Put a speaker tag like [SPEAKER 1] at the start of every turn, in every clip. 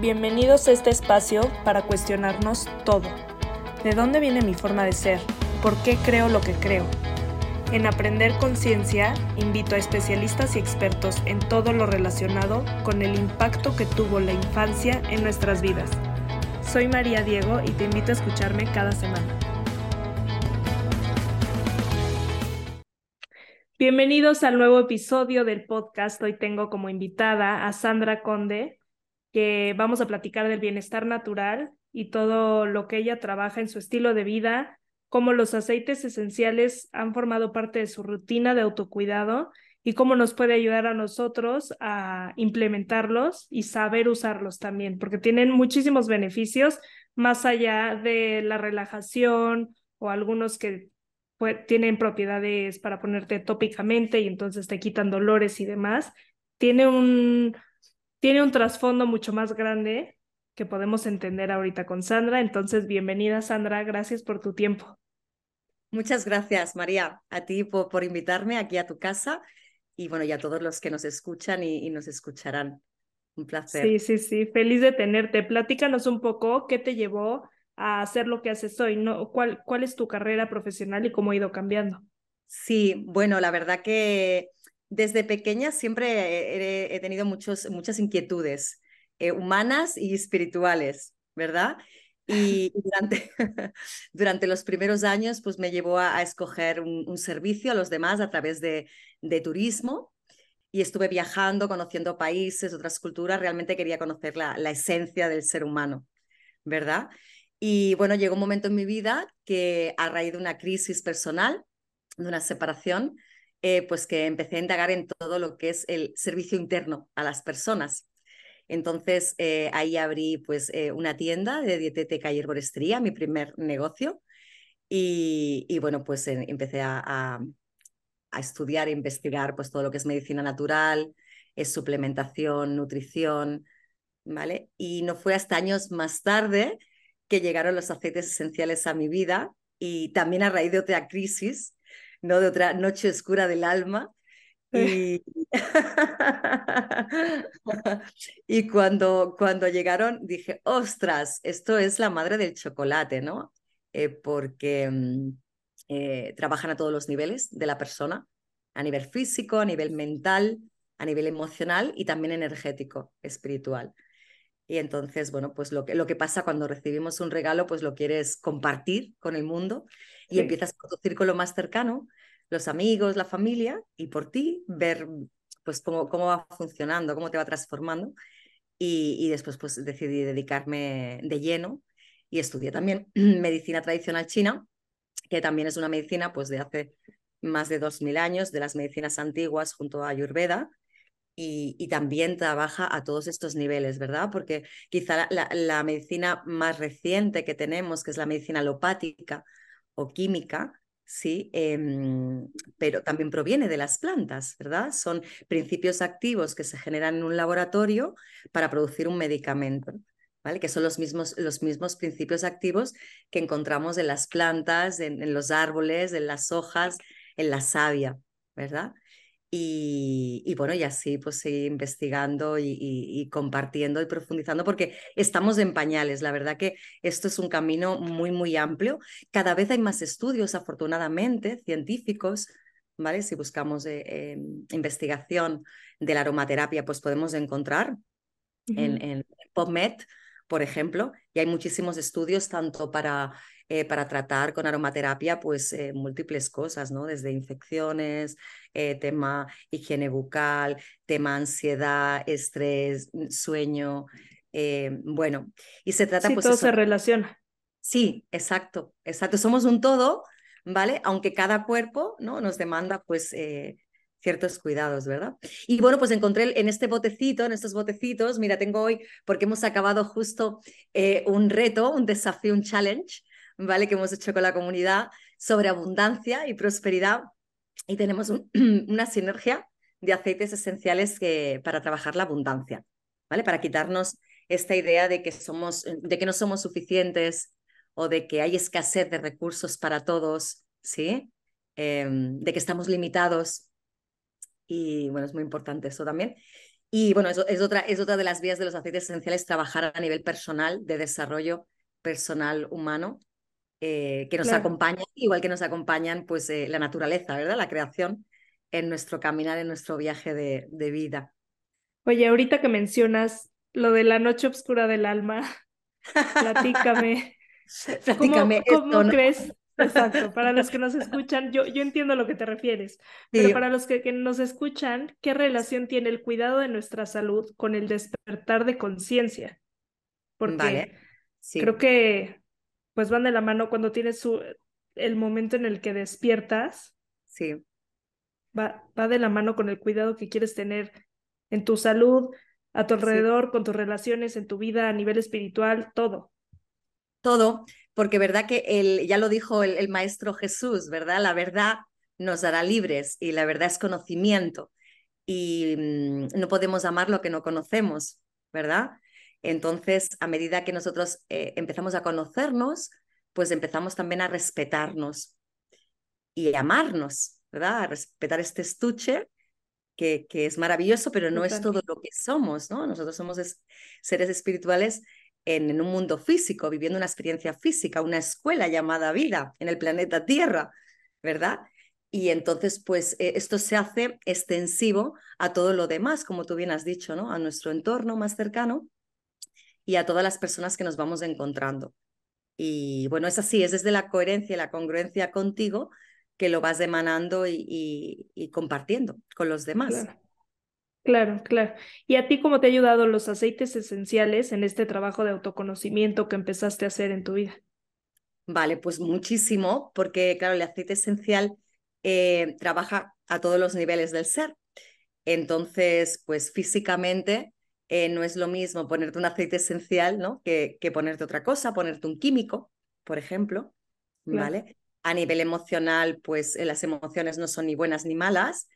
[SPEAKER 1] Bienvenidos a este espacio para cuestionarnos todo. ¿De dónde viene mi forma de ser? ¿Por qué creo lo que creo? En Aprender Conciencia invito a especialistas y expertos en todo lo relacionado con el impacto que tuvo la infancia en nuestras vidas. Soy María Diego y te invito a escucharme cada semana. Bienvenidos al nuevo episodio del podcast. Hoy tengo como invitada a Sandra Conde, que vamos a platicar del bienestar natural y todo lo que ella trabaja en su estilo de vida, cómo los aceites esenciales han formado parte de su rutina de autocuidado y cómo nos puede ayudar a nosotros a implementarlos y saber usarlos también, porque tienen muchísimos beneficios más allá de la relajación o algunos que tienen propiedades para ponerte tópicamente y entonces te quitan dolores y demás. Tiene un, tiene un trasfondo mucho más grande que podemos entender ahorita con Sandra. Entonces, bienvenida Sandra, gracias por tu tiempo.
[SPEAKER 2] Muchas gracias, María, a ti por, por invitarme aquí a tu casa y bueno, y a todos los que nos escuchan y, y nos escucharán. Un placer.
[SPEAKER 1] Sí, sí, sí, feliz de tenerte. Platícanos un poco qué te llevó a hacer lo que haces hoy, ¿no? ¿Cuál, cuál es tu carrera profesional y cómo ha ido cambiando?
[SPEAKER 2] Sí, bueno, la verdad que desde pequeña siempre he, tenido muchos, muchas inquietudes eh, humanas y espirituales, ¿verdad? Y durante, los primeros años, pues me llevó a, escoger un, servicio a los demás a través de, de turismo y estuve viajando, conociendo países, otras culturas, realmente quería conocer la, la esencia del ser humano, ¿verdad? Y bueno, llegó un momento en mi vida que a raíz de una crisis personal, de una separación, eh, pues que empecé a indagar en todo lo que es el servicio interno a las personas. Entonces eh, ahí abrí pues eh, una tienda de dietética y herboristería, mi primer negocio. Y, bueno, pues empecé a, a, a, estudiar e investigar pues todo lo que es medicina natural, es suplementación, nutrición, ¿vale? Y no fue hasta años más tarde que llegaron los aceites esenciales a mi vida y también a raíz de otra crisis, ¿no? de otra noche oscura del alma. Y, y cuando, cuando llegaron dije, ostras, esto es la madre del chocolate, ¿no? Eh, porque mm, eh, trabajan a todos los niveles de la persona, a nivel físico, a nivel mental, a nivel emocional y también energético, espiritual. Y entonces, bueno, pues lo que, lo que pasa cuando recibimos un regalo, pues lo quieres compartir con el mundo y empiezas por tu círculo más cercano, los amigos, la familia, y por ti ver pues cómo, cómo va funcionando, cómo te va transformando. Y, y después pues decidí dedicarme de lleno y estudié también medicina tradicional china, que también es una medicina pues de hace más de 2.000 años, de las medicinas antiguas junto a Ayurveda, y, también trabaja a todos estos niveles, ¿verdad? Porque quizá la, medicina más reciente que tenemos, que es la medicina alopática o química, sí, em, pero también proviene de las plantas, ¿verdad? Son principios activos que se generan en un laboratorio para producir un medicamento. ¿Vale? que son los mismos, los mismos principios activos que encontramos en las plantas, en, en los árboles, en las hojas, en la savia, ¿verdad? Y, bueno, y así pues seguir investigando y, compartiendo y profundizando porque estamos en pañales. La verdad que esto es un camino muy, muy amplio. Cada vez hay más estudios, afortunadamente, científicos, ¿vale? Si buscamos eh, investigación de la aromaterapia, pues podemos encontrar en, en PubMed, por ejemplo, y hay muchísimos estudios tanto para eh, para tratar con aromaterapia pues eh, múltiples cosas, ¿no? Desde infecciones, eh, tema higiene bucal, tema ansiedad, estrés, mm, sueño, bueno, y se trata
[SPEAKER 1] sí,
[SPEAKER 2] pues...
[SPEAKER 1] todo se relaciona.
[SPEAKER 2] Sí, exacto, exacto. Somos un todo, ¿vale? Aunque cada cuerpo, ¿no? Nos demanda pues ciertos cuidados, ¿verdad? Y bueno, pues encontré en este botecito, en estos botecitos, mira, tengo hoy, porque hemos acabado justo un reto, un desafío, un challenge, ¿vale? Que hemos hecho con la comunidad sobre abundancia y prosperidad y tenemos una sinergia de aceites esenciales que, para trabajar la abundancia, ¿vale? Para quitarnos esta idea de que, somos, de que no somos suficientes o de que hay escasez de recursos para todos, ¿sí? Em, de que estamos limitados. Y bueno, es muy importante eso también. Y bueno, eso es otra, es otra de las vías de los aceites esenciales, trabajar a nivel personal, de desarrollo personal humano, eh, que nos acompañan, igual que nos acompañan pues eh, la naturaleza, ¿verdad? La creación en nuestro caminar, en nuestro viaje de, de vida.
[SPEAKER 1] Oye, ahorita que mencionas lo de la noche oscura del alma, platícame.
[SPEAKER 2] platícame
[SPEAKER 1] ¿Cómo, crees? Exacto, para los que nos escuchan, yo, yo entiendo a lo que te refieres, pero para los que, que, nos escuchan, ¿qué relación tiene el cuidado de nuestra salud con el despertar de conciencia? Porque vale. creo que pues van de la mano cuando tienes su, el momento en el que despiertas.
[SPEAKER 2] Sí.
[SPEAKER 1] Va, va de la mano con el cuidado que quieres tener en tu salud, a tu alrededor, con tus relaciones, en tu vida, a nivel espiritual, todo.
[SPEAKER 2] Todo, porque verdad que el, ya lo dijo el, Maestro Jesús, ¿verdad? La verdad nos hará libres y la verdad es conocimiento y mm, no podemos amar lo que no conocemos, ¿verdad? Entonces, a medida que nosotros eh, empezamos a conocernos, pues empezamos también a respetarnos y amarnos, ¿verdad? A respetar este estuche que, es maravilloso, pero no es todo lo que somos, ¿no? Nosotros somos seres espirituales en, un mundo físico, viviendo una experiencia física, una escuela llamada vida en el planeta Tierra, ¿verdad? Y entonces, pues eh, esto se hace extensivo a todo lo demás, como tú bien has dicho, ¿no? A nuestro entorno más cercano y a todas las personas que nos vamos encontrando. Y bueno, es así, es desde la coherencia y la congruencia contigo que lo vas emanando y, compartiendo con los demás.
[SPEAKER 1] Claro. Claro. ¿Y a ti cómo te ha ayudado los aceites esenciales en este trabajo de autoconocimiento que empezaste a hacer en tu vida?
[SPEAKER 2] Vale, pues muchísimo, porque claro, el aceite esencial eh, trabaja a todos los niveles del ser. Entonces, pues físicamente eh, no es lo mismo ponerte un aceite esencial, ¿no? Que, que ponerte otra cosa, ponerte un químico, por ejemplo, ¿vale? A nivel emocional, pues eh, las emociones no son ni buenas ni malas,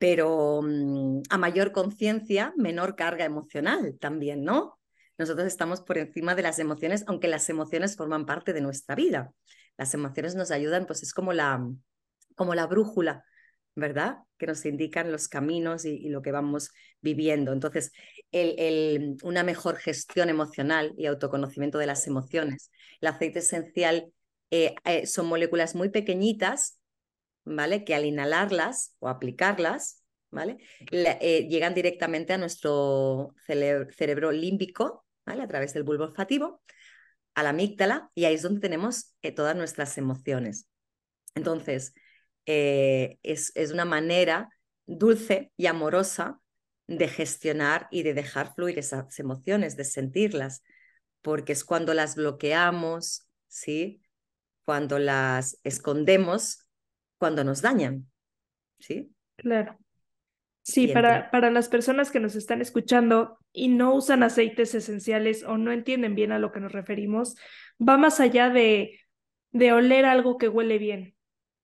[SPEAKER 2] pero mm, a mayor conciencia, menor carga emocional también, ¿no? Nosotros estamos por encima de las emociones, aunque las emociones forman parte de nuestra vida. Las emociones nos ayudan, pues es como la, como la brújula, ¿verdad? Que nos indican los caminos y, lo que vamos viviendo. Entonces, el, una mejor gestión emocional y autoconocimiento de las emociones. El aceite esencial eh, eh, son moléculas muy pequeñitas, ¿vale? Que al inhalarlas o aplicarlas, ¿vale? Eh, llegan directamente a nuestro cerebro límbico, ¿vale? A través del bulbo olfativo, a la amígdala, y ahí es donde tenemos todas nuestras emociones. Entonces, es, es una manera dulce y amorosa de gestionar y de dejar fluir esas emociones, de sentirlas, porque es cuando las bloqueamos, ¿sí? cuando las escondemos, cuando nos dañan. ¿Sí?
[SPEAKER 1] Claro. Sí, para, para las personas que nos están escuchando y no usan aceites esenciales o no entienden bien a lo que nos referimos, va más allá de, de oler algo que huele bien,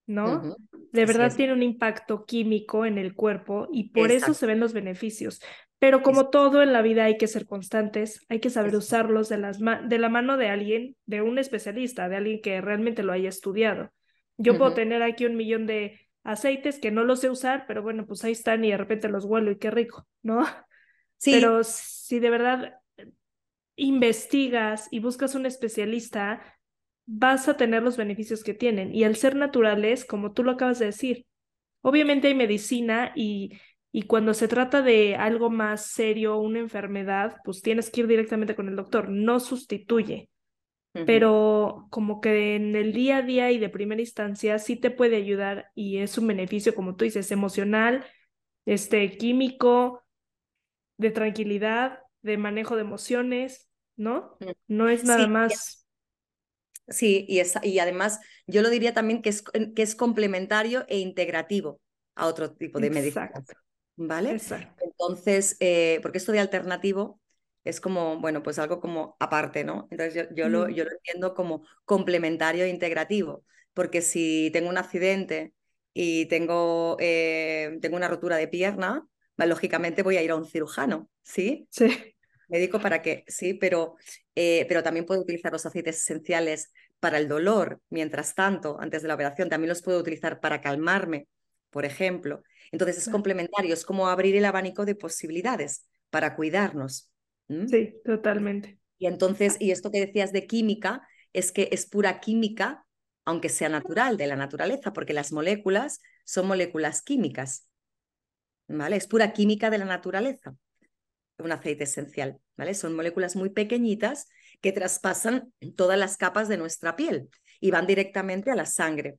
[SPEAKER 1] ¿no? De verdad tiene un impacto químico en el cuerpo y por eso se ven los beneficios. Pero como todo en la vida hay que ser constantes, hay que saber usarlos de, las de la mano de alguien, de un especialista, de alguien que realmente lo haya estudiado. Yo puedo tener aquí un millón de aceites que no los sé usar, pero bueno, pues ahí están y de repente los huelo y qué rico, ¿no? Sí. Pero si de verdad investigas y buscas un especialista, vas a tener los beneficios que tienen. Y al ser naturales, como tú lo acabas de decir, obviamente hay medicina y y cuando se trata de algo más serio, una enfermedad, pues tienes que ir directamente con el doctor, no sustituye. Pero como que en el día a día y de primera instancia sí te puede ayudar y es un beneficio, como tú dices, emocional, este, químico, de tranquilidad, de manejo de emociones, ¿no? No es nada más.
[SPEAKER 2] Sí, y, es, y además yo lo diría también que es, que es complementario e integrativo a otro tipo de medicina. ¿vale? Entonces, eh, porque esto de alternativo es como, bueno, pues algo como aparte, ¿no? Entonces yo, lo, yo lo entiendo como complementario e integrativo, porque si tengo un accidente y tengo, eh, tengo una rotura de pierna, lógicamente voy a ir a un cirujano, ¿sí?
[SPEAKER 1] Sí.
[SPEAKER 2] Médico para que, sí, pero, eh, pero también puedo utilizar los aceites esenciales para el dolor, mientras tanto, antes de la operación, también los puedo utilizar para calmarme, por ejemplo. Entonces es complementario, es como abrir el abanico de posibilidades para cuidarnos.
[SPEAKER 1] Sí, totalmente.
[SPEAKER 2] Y entonces, y esto que decías de química, es que es pura química, aunque sea natural, de la naturaleza, porque las moléculas son moléculas químicas. ¿Vale? Es pura química de la naturaleza, un aceite esencial, ¿vale? Son moléculas muy pequeñitas que traspasan todas las capas de nuestra piel y van directamente a la sangre.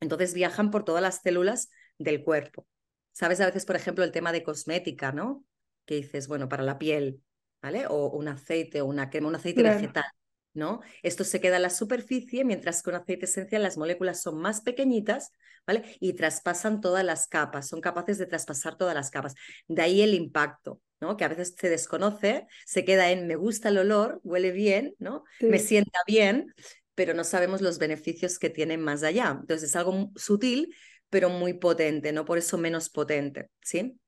[SPEAKER 2] Entonces viajan por todas las células del cuerpo. Sabes a veces, por ejemplo, el tema de cosmética, ¿no? Que dices, bueno, para la piel, ¿vale? O un aceite o una crema, un aceite vegetal. ¿no? Esto se queda en la superficie, mientras que un aceite esencial las moléculas son más pequeñitas, ¿vale? Y traspasan todas las capas, son capaces de traspasar todas las capas. De ahí el impacto, ¿no? Que a veces se desconoce, se queda en me gusta el olor, huele bien, ¿no? Me sienta bien, pero no sabemos los beneficios que tienen más allá. Entonces es algo sutil, pero muy potente, ¿no? Por eso menos potente, ¿sí?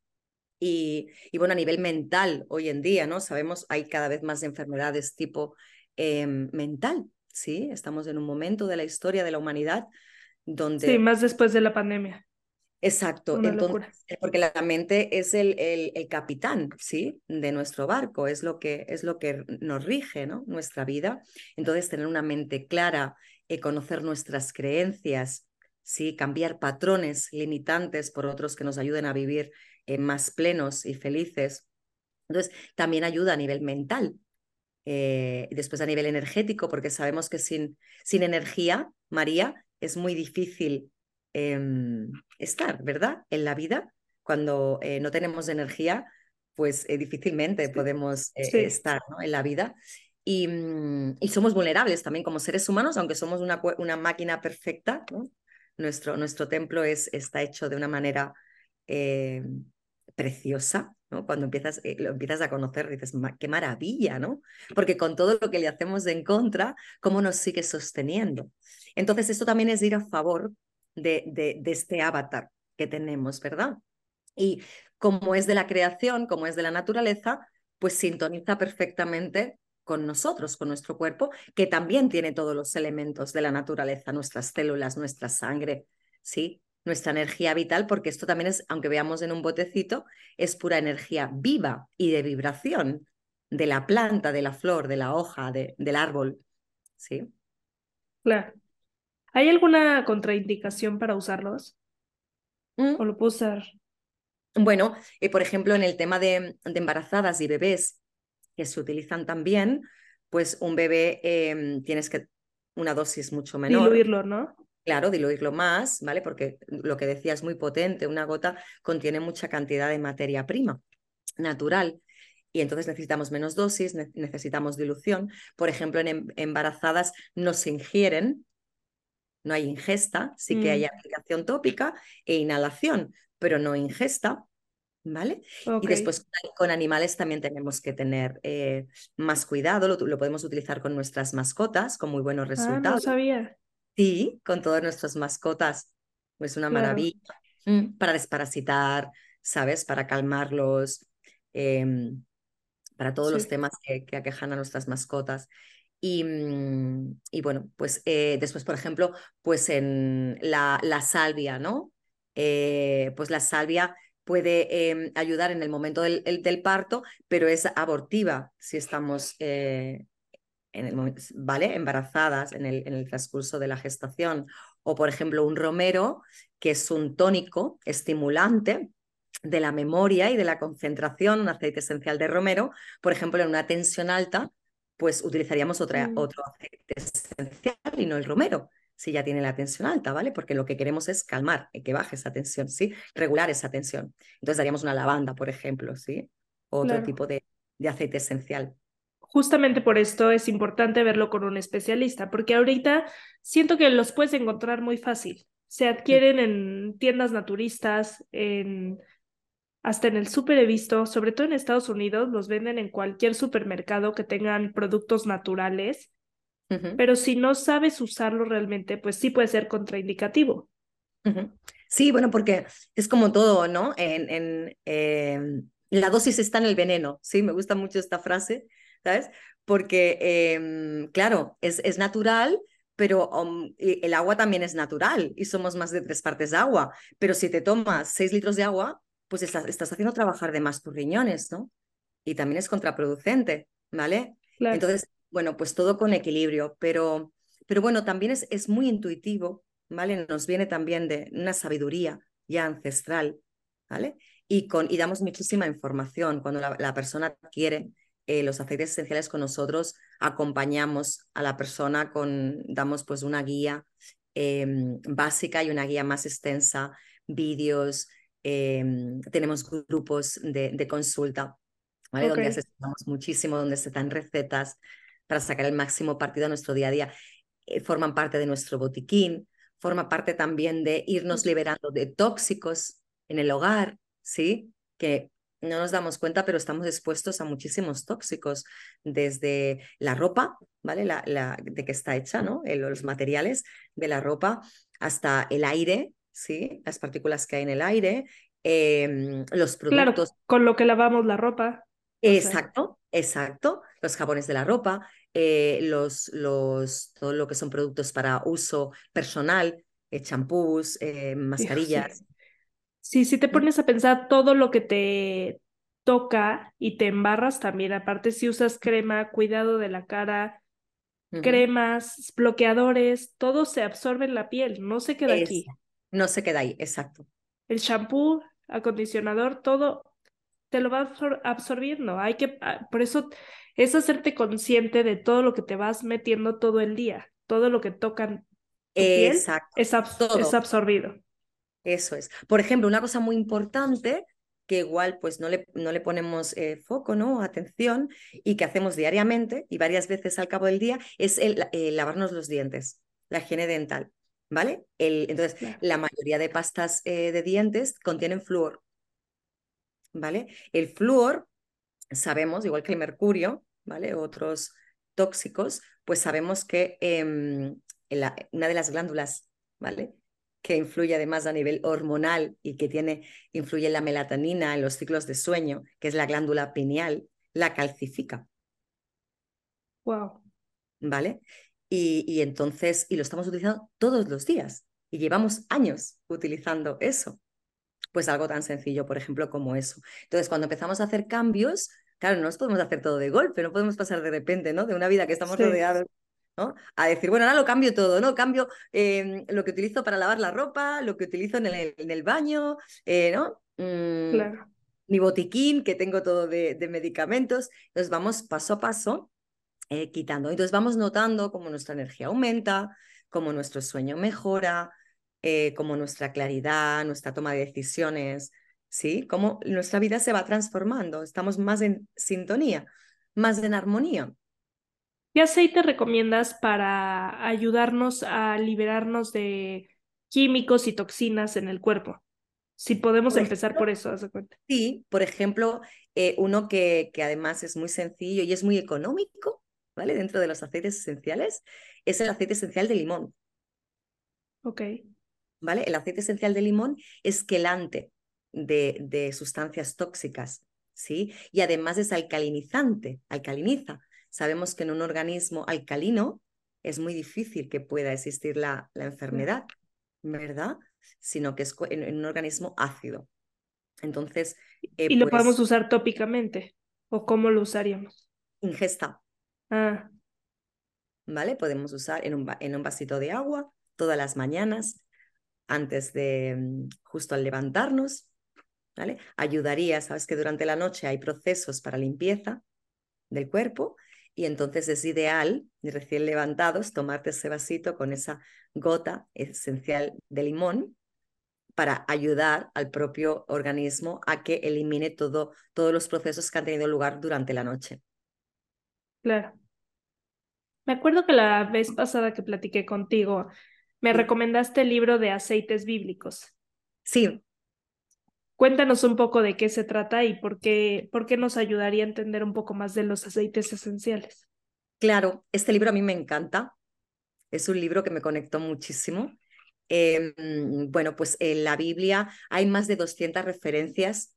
[SPEAKER 2] Y, y, bueno, a nivel mental, hoy en día, ¿no? Sabemos, hay cada vez más enfermedades tipo Em, mental, ¿sí? Estamos en un momento de la historia de la humanidad donde...
[SPEAKER 1] Sí, más después de la pandemia.
[SPEAKER 2] Exacto, entonces, porque la mente es el, el, capitán, ¿sí? De nuestro barco, es lo que, es lo que nos rige, ¿no? Nuestra vida. Entonces, tener una mente clara, y conocer nuestras creencias, ¿sí? Cambiar patrones limitantes por otros que nos ayuden a vivir eh, más plenos y felices. Entonces, también ayuda a nivel mental, eh, después a nivel energético, porque sabemos que sin, sin energía, María, es muy difícil em, estar, ¿verdad? En la vida, cuando eh, no tenemos energía, pues eh, difícilmente podemos estar ¿no? en la vida. Y, mm, y, somos vulnerables también como seres humanos, aunque somos una, una máquina perfecta, ¿no? nuestro, nuestro templo es, está hecho de una manera preciosa, cuando empiezas, eh, lo empiezas a conocer, dices, qué maravilla, ¿no? Porque con todo lo que le hacemos en contra, ¿cómo nos sigue sosteniendo? Entonces, esto también es ir a favor de, de este avatar que tenemos, ¿verdad? Y como es de la creación, como es de la naturaleza, pues sintoniza perfectamente con nosotros, con nuestro cuerpo, que también tiene todos los elementos de la naturaleza, nuestras células, nuestra sangre, ¿sí? Nuestra energía vital, porque esto también es, aunque veamos en un botecito, es pura energía viva y de vibración de la planta, de la flor, de la hoja, de, del árbol. ¿Sí?
[SPEAKER 1] Claro. ¿Hay alguna contraindicación para usarlos? ¿Mm? ¿O lo puedo usar?
[SPEAKER 2] Bueno, eh, por ejemplo, en el tema de, embarazadas y bebés que se utilizan también, pues un bebé em, tienes que una dosis mucho menor.
[SPEAKER 1] Diluirlo, ¿no?
[SPEAKER 2] Claro, diluirlo más, ¿vale? Porque lo que decía es muy potente, una gota contiene mucha cantidad de materia prima natural y entonces necesitamos menos dosis, necesitamos dilución. Por ejemplo, en em, embarazadas no se ingieren, no hay ingesta, sí que hay mm. aplicación tópica e inhalación, pero no ingesta. ¿Vale? Y después con animales también tenemos que tener eh, más cuidado, lo, lo, podemos utilizar con nuestras mascotas con muy buenos resultados. Ah, no
[SPEAKER 1] sabía.
[SPEAKER 2] Sí, con todas nuestras mascotas. Pues una maravilla. Mm, para desparasitar, ¿sabes? Para calmarlos, em, para todos los temas que, aquejan a nuestras mascotas. Y, mm, y bueno, pues eh, después, por ejemplo, pues en la, la salvia, ¿no? Eh, pues la salvia puede em, ayudar en el momento del, del, parto, pero es abortiva si estamos eh, en el, ¿vale? embarazadas en el, en el transcurso de la gestación. O, por ejemplo, un romero, que es un tónico estimulante de la memoria y de la concentración, un aceite esencial de romero, por ejemplo, en una tensión alta, pues utilizaríamos otra, mm. otro aceite esencial y no el romero, si ya tiene la tensión alta, ¿vale? Porque lo que queremos es calmar, que baje esa tensión, ¿sí? Regular esa tensión. Entonces daríamos una lavanda, por ejemplo, ¿sí? Otro tipo de, de aceite esencial
[SPEAKER 1] justamente por esto es importante verlo con un especialista, porque ahorita siento que los puedes encontrar muy fácil. Se adquieren en tiendas naturistas, en hasta en el súper he visto, sobre todo en Estados Unidos, los venden en cualquier supermercado que tengan productos naturales, pero si no sabes usarlo realmente, pues sí puede ser contraindicativo.
[SPEAKER 2] Sí, bueno, porque es como todo, ¿no? En, en em, la dosis está en el veneno, sí, me gusta mucho esta frase, ¿sabes? Porque, em, claro, es, es natural, pero um, el agua también es natural y somos más de tres partes de agua. Pero si te tomas seis litros de agua, pues estás, estás haciendo trabajar de más tus riñones, ¿no? Y también es contraproducente, ¿vale? Entonces, bueno, pues todo con equilibrio, pero, pero bueno, también es, es muy intuitivo, ¿vale? Nos viene también de una sabiduría ya ancestral, ¿vale? Y, con, y damos muchísima información cuando la, persona quiere eh, los aceites esenciales con nosotros, acompañamos a la persona con, damos pues una guía em, básica y una guía más extensa, vídeos, em, tenemos grupos de, de consulta, ¿vale? Donde asesoramos muchísimo, donde se dan recetas para sacar el máximo partido a nuestro día a día. Eh, forman parte de nuestro botiquín, forma parte también de irnos liberando de tóxicos en el hogar, ¿sí? Que no nos damos cuenta, pero estamos expuestos a muchísimos tóxicos, desde la ropa, ¿vale? La, la, de que está hecha, ¿no? los materiales de la ropa, hasta el aire, ¿sí? Las partículas que hay en el aire, em, los productos.
[SPEAKER 1] Claro, con lo que lavamos la ropa.
[SPEAKER 2] Exacto, exacto. Los jabones de la ropa, eh, los, los, todo lo que son productos para uso personal, eh, champús, eh, mascarillas.
[SPEAKER 1] Sí, si te pones a pensar todo lo que te toca y te embarras también, aparte si usas crema, cuidado de la cara, cremas, bloqueadores, todo se absorbe en la piel, no se queda aquí.
[SPEAKER 2] No se queda ahí, exacto.
[SPEAKER 1] El champú, acondicionador, todo te lo va absorbiendo. Hay que, ah, por eso es hacerte consciente de todo lo que te vas metiendo todo el día, todo lo que tocan tu piel es, es absorbido.
[SPEAKER 2] Eso es. Por ejemplo, una cosa muy importante que igual pues no le, no le ponemos eh, foco, ¿no? Atención y que hacemos diariamente y varias veces al cabo del día es el, lavarnos los dientes, la higiene dental, ¿vale? El, entonces, la mayoría de pastas eh, de dientes contienen flúor, ¿vale? El flúor, sabemos, igual que el mercurio, ¿vale? Otros tóxicos, pues sabemos que em, una de las glándulas, ¿vale? Que influye además a nivel hormonal y que tiene, influye en la melatonina, en los ciclos de sueño, que es la glándula pineal, la calcifica.
[SPEAKER 1] Wow.
[SPEAKER 2] ¿Vale? Y, y entonces, y lo estamos utilizando todos los días y llevamos años utilizando eso. Pues algo tan sencillo, por ejemplo, como eso. Entonces, cuando empezamos a hacer cambios, claro, no nos podemos hacer todo de golpe, no podemos pasar de repente, ¿no? De una vida que estamos rodeados a decir, bueno, ahora lo cambio todo, ¿no? Cambio em, lo que utilizo para lavar la ropa, lo que utilizo en el, en el baño, eh, ¿no?
[SPEAKER 1] Mm, claro.
[SPEAKER 2] Mi botiquín, que tengo todo de, medicamentos. Entonces vamos paso a paso eh, quitando. Entonces vamos notando cómo nuestra energía aumenta, cómo nuestro sueño mejora, eh, cómo nuestra claridad, nuestra toma de decisiones, ¿sí? Cómo nuestra vida se va transformando. Estamos más en sintonía, más en armonía.
[SPEAKER 1] ¿Qué aceite recomiendas para ayudarnos a liberarnos de químicos y toxinas en el cuerpo? Si podemos empezar por eso, haz cuenta.
[SPEAKER 2] Sí, por ejemplo, eh, uno que, que además es muy sencillo y es muy económico, ¿vale? Dentro de los aceites esenciales, es el aceite esencial de limón.
[SPEAKER 1] Ok.
[SPEAKER 2] ¿Vale? El aceite esencial de limón es quelante de, de sustancias tóxicas, ¿sí? Y además es alcalinizante, alcaliniza. Sabemos que en un organismo alcalino es muy difícil que pueda existir la, la enfermedad, ¿verdad? Sino que es en, un organismo ácido. Entonces.
[SPEAKER 1] Eh, ¿Y lo pues podemos usar tópicamente? ¿O cómo lo usaríamos?
[SPEAKER 2] Ingesta.
[SPEAKER 1] Ah.
[SPEAKER 2] ¿Vale? Podemos usar en un, en un vasito de agua todas las mañanas, antes de mm, justo al levantarnos. ¿Vale? Ayudaría, sabes que durante la noche hay procesos para limpieza del cuerpo y entonces es ideal, recién levantados, tomarte ese vasito con esa gota esencial de limón para ayudar al propio organismo a que elimine todo, todos los procesos que han tenido lugar durante la noche.
[SPEAKER 1] Claro. Me acuerdo que la vez pasada que platiqué contigo, me recomendaste el libro de aceites bíblicos.
[SPEAKER 2] Sí,
[SPEAKER 1] Cuéntanos un poco de qué se trata y por qué, por qué nos ayudaría a entender un poco más de los aceites esenciales.
[SPEAKER 2] Claro, este libro a mí me encanta. Es un libro que me conectó muchísimo. Em, bueno, pues en la Biblia hay más de 200 referencias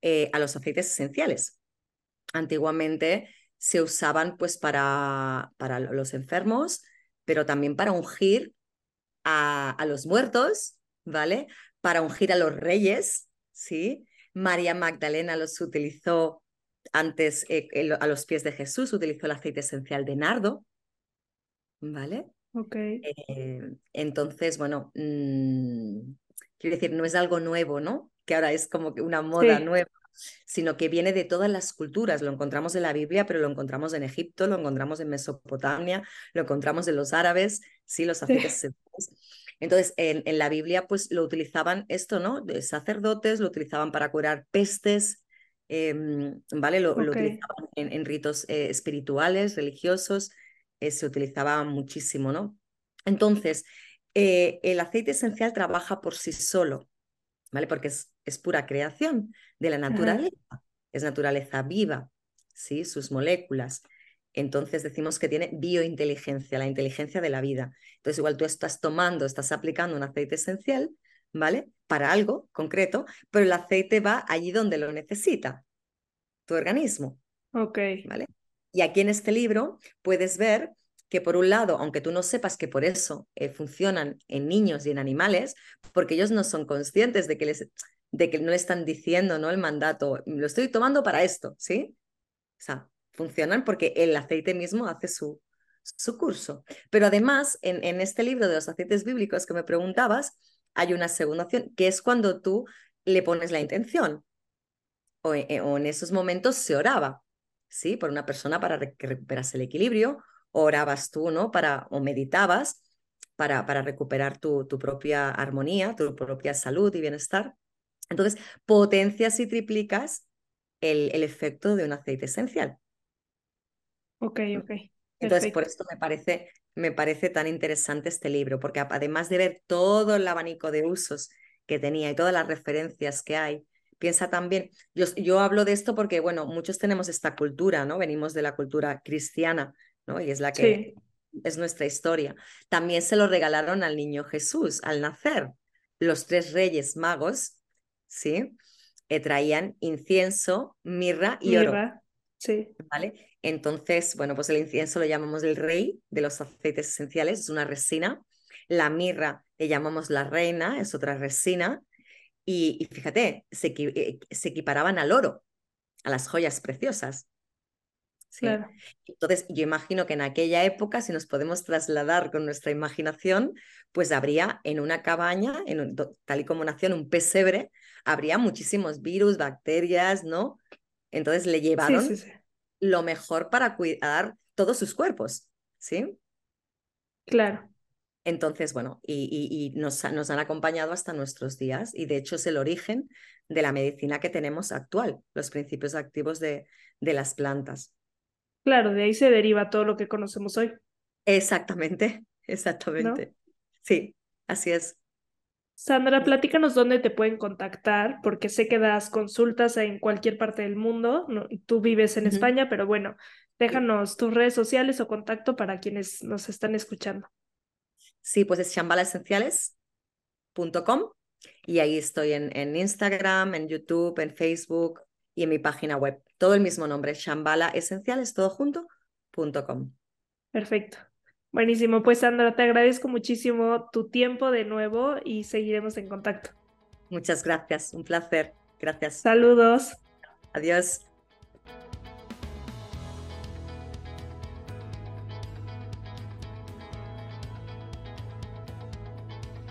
[SPEAKER 2] eh, a los aceites esenciales. Antiguamente se usaban pues para, para los enfermos, pero también para ungir a, a los muertos, ¿vale? Para ungir a los reyes, ¿sí? María Magdalena los utilizó antes eh, a los pies de Jesús, utilizó el aceite esencial de nardo, ¿vale?
[SPEAKER 1] Ok.
[SPEAKER 2] Eh, entonces, bueno, mm, quiero decir, no es algo nuevo, ¿no? Que ahora es como que una moda nueva, sino que viene de todas las culturas. Lo encontramos en la Biblia, pero lo encontramos en Egipto, lo encontramos en Mesopotamia, lo encontramos en los árabes, sí, los aceites esenciales. Entonces, en, en, la Biblia, pues lo utilizaban esto, ¿no? De sacerdotes, lo utilizaban para curar pestes, em, ¿vale? Lo, utilizaban en, ritos eh, espirituales, religiosos, eh, se utilizaba muchísimo, ¿no? Entonces, eh, el aceite esencial trabaja por sí solo, ¿vale? Porque es, es pura creación de la naturaleza, es naturaleza viva, ¿sí? Sus moléculas. Entonces decimos que tiene biointeligencia, la inteligencia de la vida. Entonces igual tú estás tomando, estás aplicando un aceite esencial, ¿vale? Para algo concreto, pero el aceite va allí donde lo necesita, tu organismo.
[SPEAKER 1] Ok.
[SPEAKER 2] ¿Vale? Y aquí en este libro puedes ver que por un lado, aunque tú no sepas que por eso eh, funcionan en niños y en animales, porque ellos no son conscientes de que, les, de que no están diciendo ¿no? el mandato, lo estoy tomando para esto, ¿sí? O sea, funcionan porque el aceite mismo hace su, su curso. Pero además, en, en este libro de los aceites bíblicos que me preguntabas, hay una segunda opción, que es cuando tú le pones la intención. O, eh, o en esos momentos se oraba, ¿sí? Por una persona para que recuperase el equilibrio, orabas tú, ¿no? Para, o meditabas para, para recuperar tu, tu propia armonía, tu propia salud y bienestar. Entonces, potencias y triplicas el, el efecto de un aceite esencial.
[SPEAKER 1] Ok, ok.
[SPEAKER 2] Entonces, por esto me parece, me parece tan interesante este libro, porque además de ver todo el abanico de usos que tenía y todas las referencias que hay, piensa también, yo, yo hablo de esto porque, bueno, muchos tenemos esta cultura, ¿no? Venimos de la cultura cristiana, ¿no? Y es la que es nuestra historia. También se lo regalaron al niño Jesús al nacer. Los tres reyes magos, ¿sí? Eh, traían incienso, mirra y mirra. oro.
[SPEAKER 1] Sí.
[SPEAKER 2] ¿Vale? Entonces, bueno, pues el incienso lo llamamos el rey de los aceites esenciales, es una resina. La mirra le llamamos la reina, es otra resina. Y, fíjate, se, eh, se, equiparaban al oro, a las joyas preciosas. ¿sí? Entonces, yo imagino que en aquella época, si nos podemos trasladar con nuestra imaginación, pues habría en una cabaña, en tal y como nació en un pesebre, habría muchísimos virus, bacterias, ¿no? Entonces le llevaron sí, sí, lo mejor para cuidar todos sus cuerpos, ¿sí?
[SPEAKER 1] Claro.
[SPEAKER 2] Entonces, bueno, y, nos, nos, han acompañado hasta nuestros días y de hecho es el origen de la medicina que tenemos actual, los principios activos de, de las plantas.
[SPEAKER 1] Claro, de ahí se deriva todo lo que conocemos hoy.
[SPEAKER 2] Exactamente, exactamente. Sí, así es.
[SPEAKER 1] Sandra, platícanos dónde te pueden contactar, porque sé que das consultas en cualquier parte del mundo. tú vives en España, pero bueno, déjanos tus redes sociales o contacto para quienes nos están escuchando.
[SPEAKER 2] Sí, pues es chambalaesenciales.com y ahí estoy en, en, Instagram, en YouTube, en Facebook y en mi página web. Todo el mismo nombre, chambalaesenciales, todo junto.com.
[SPEAKER 1] Perfecto. Buenísimo, pues Sandra, te agradezco muchísimo tu tiempo de nuevo y seguiremos en contacto.
[SPEAKER 2] Muchas gracias, un placer. Gracias.
[SPEAKER 1] Saludos.
[SPEAKER 2] Adiós.